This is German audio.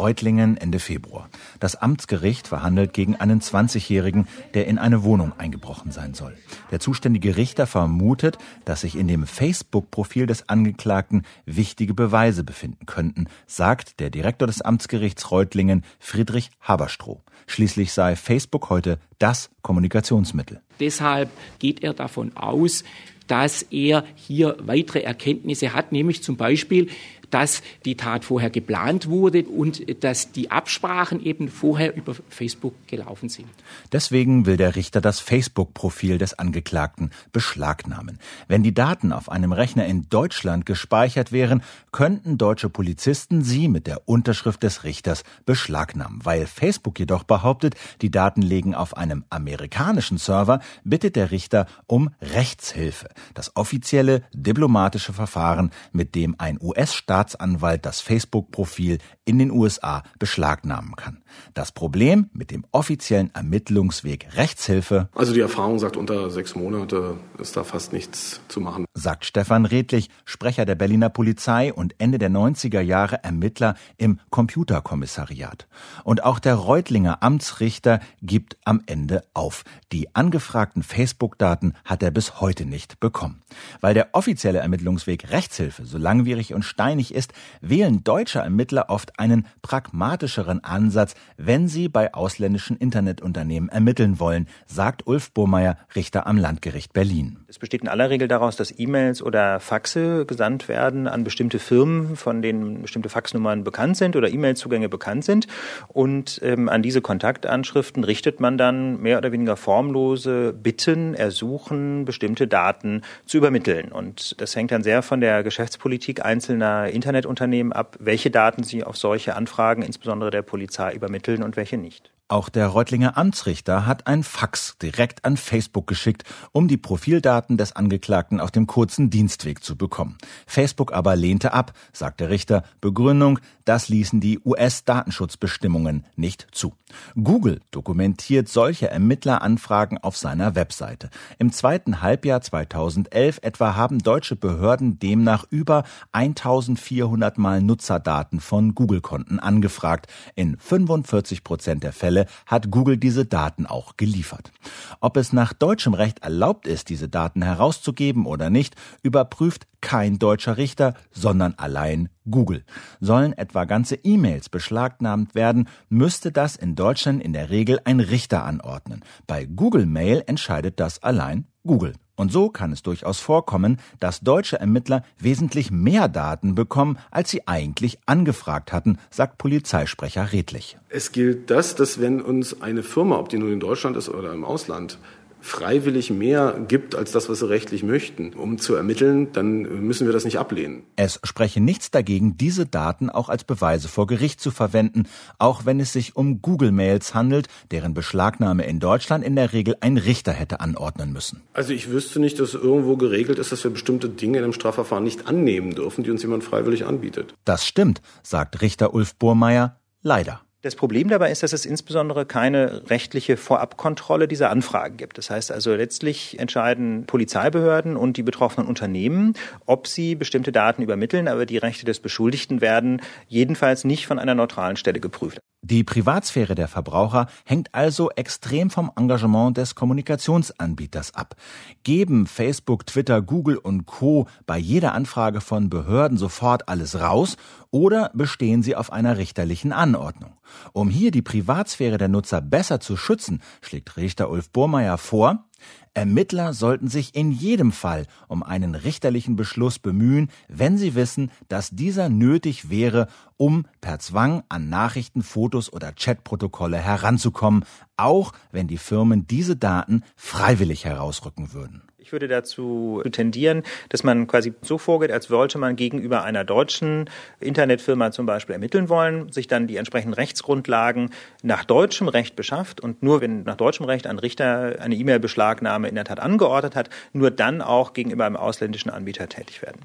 Reutlingen Ende Februar. Das Amtsgericht verhandelt gegen einen 20-Jährigen, der in eine Wohnung eingebrochen sein soll. Der zuständige Richter vermutet, dass sich in dem Facebook-Profil des Angeklagten wichtige Beweise befinden könnten, sagt der Direktor des Amtsgerichts Reutlingen, Friedrich Haberstroh. Schließlich sei Facebook heute das Kommunikationsmittel. Deshalb geht er davon aus, dass er hier weitere Erkenntnisse hat, nämlich zum Beispiel, dass die Tat vorher geplant wurde und dass die Absprachen eben vorher über Facebook gelaufen sind. Deswegen will der Richter das Facebook-Profil des Angeklagten beschlagnahmen. Wenn die Daten auf einem Rechner in Deutschland gespeichert wären, könnten deutsche Polizisten sie mit der Unterschrift des Richters beschlagnahmen. Weil Facebook jedoch behauptet, die Daten liegen auf einem amerikanischen Server, bittet der Richter um Rechtshilfe. Das offizielle diplomatische Verfahren, mit dem ein US-Staat Staatsanwalt das Facebook-Profil in den USA beschlagnahmen kann. Das Problem mit dem offiziellen Ermittlungsweg Rechtshilfe. Also die Erfahrung sagt, unter sechs Monate ist da fast nichts zu machen. Sagt Stefan Redlich, Sprecher der Berliner Polizei und Ende der 90er Jahre Ermittler im Computerkommissariat. Und auch der Reutlinger Amtsrichter gibt am Ende auf. Die angefragten Facebook-Daten hat er bis heute nicht bekommen. Weil der offizielle Ermittlungsweg Rechtshilfe so langwierig und steinig ist, wählen deutsche Ermittler oft einen pragmatischeren Ansatz, wenn sie bei ausländischen Internetunternehmen ermitteln wollen, sagt Ulf Burmeier, Richter am Landgericht Berlin. Es besteht in aller Regel daraus, dass E-Mails oder Faxe gesandt werden an bestimmte Firmen, von denen bestimmte Faxnummern bekannt sind oder E-Mail-Zugänge bekannt sind. Und ähm, an diese Kontaktanschriften richtet man dann mehr oder weniger formlose Bitten, Ersuchen, bestimmte Daten zu übermitteln. Und das hängt dann sehr von der Geschäftspolitik einzelner Internetunternehmen ab, welche Daten sie auf solche Anfragen, insbesondere der Polizei, übermitteln und welche nicht. Auch der Reutlinger Amtsrichter hat ein Fax direkt an Facebook geschickt, um die Profildaten des Angeklagten auf dem kurzen Dienstweg zu bekommen. Facebook aber lehnte ab, sagt der Richter. Begründung, das ließen die US-Datenschutzbestimmungen nicht zu. Google dokumentiert solche Ermittleranfragen auf seiner Webseite. Im zweiten Halbjahr 2011 etwa haben deutsche Behörden demnach über 1400 Mal Nutzerdaten von Google-Konten angefragt. In 45 Prozent der Fälle Fälle hat Google diese Daten auch geliefert. Ob es nach deutschem Recht erlaubt ist, diese Daten herauszugeben oder nicht, überprüft kein deutscher Richter, sondern allein Google. Sollen etwa ganze E-Mails beschlagnahmt werden, müsste das in Deutschland in der Regel ein Richter anordnen. Bei Google Mail entscheidet das allein Google. Und so kann es durchaus vorkommen, dass deutsche Ermittler wesentlich mehr Daten bekommen, als sie eigentlich angefragt hatten, sagt Polizeisprecher Redlich. Es gilt das, dass wenn uns eine Firma, ob die nun in Deutschland ist oder im Ausland, freiwillig mehr gibt als das, was sie rechtlich möchten, um zu ermitteln, dann müssen wir das nicht ablehnen. Es spreche nichts dagegen, diese Daten auch als Beweise vor Gericht zu verwenden, auch wenn es sich um Google-Mails handelt, deren Beschlagnahme in Deutschland in der Regel ein Richter hätte anordnen müssen. Also ich wüsste nicht, dass irgendwo geregelt ist, dass wir bestimmte Dinge in einem Strafverfahren nicht annehmen dürfen, die uns jemand freiwillig anbietet. Das stimmt, sagt Richter Ulf Burmeier, leider. Das Problem dabei ist, dass es insbesondere keine rechtliche Vorabkontrolle dieser Anfragen gibt. Das heißt also, letztlich entscheiden Polizeibehörden und die betroffenen Unternehmen, ob sie bestimmte Daten übermitteln, aber die Rechte des Beschuldigten werden jedenfalls nicht von einer neutralen Stelle geprüft. Die Privatsphäre der Verbraucher hängt also extrem vom Engagement des Kommunikationsanbieters ab. Geben Facebook, Twitter, Google und Co. bei jeder Anfrage von Behörden sofort alles raus oder bestehen sie auf einer richterlichen Anordnung? Um hier die Privatsphäre der Nutzer besser zu schützen, schlägt Richter Ulf Burmeier vor, Ermittler sollten sich in jedem Fall um einen richterlichen Beschluss bemühen, wenn sie wissen, dass dieser nötig wäre, um per Zwang an Nachrichten, Fotos oder Chatprotokolle heranzukommen, auch wenn die Firmen diese Daten freiwillig herausrücken würden. Ich würde dazu tendieren, dass man quasi so vorgeht, als wollte man gegenüber einer deutschen Internetfirma zum Beispiel ermitteln wollen, sich dann die entsprechenden Rechtsgrundlagen nach deutschem Recht beschafft und nur wenn nach deutschem Recht ein Richter eine E-Mail-Beschlagnahme in der Tat angeordnet hat, nur dann auch gegenüber einem ausländischen Anbieter tätig werden.